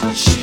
She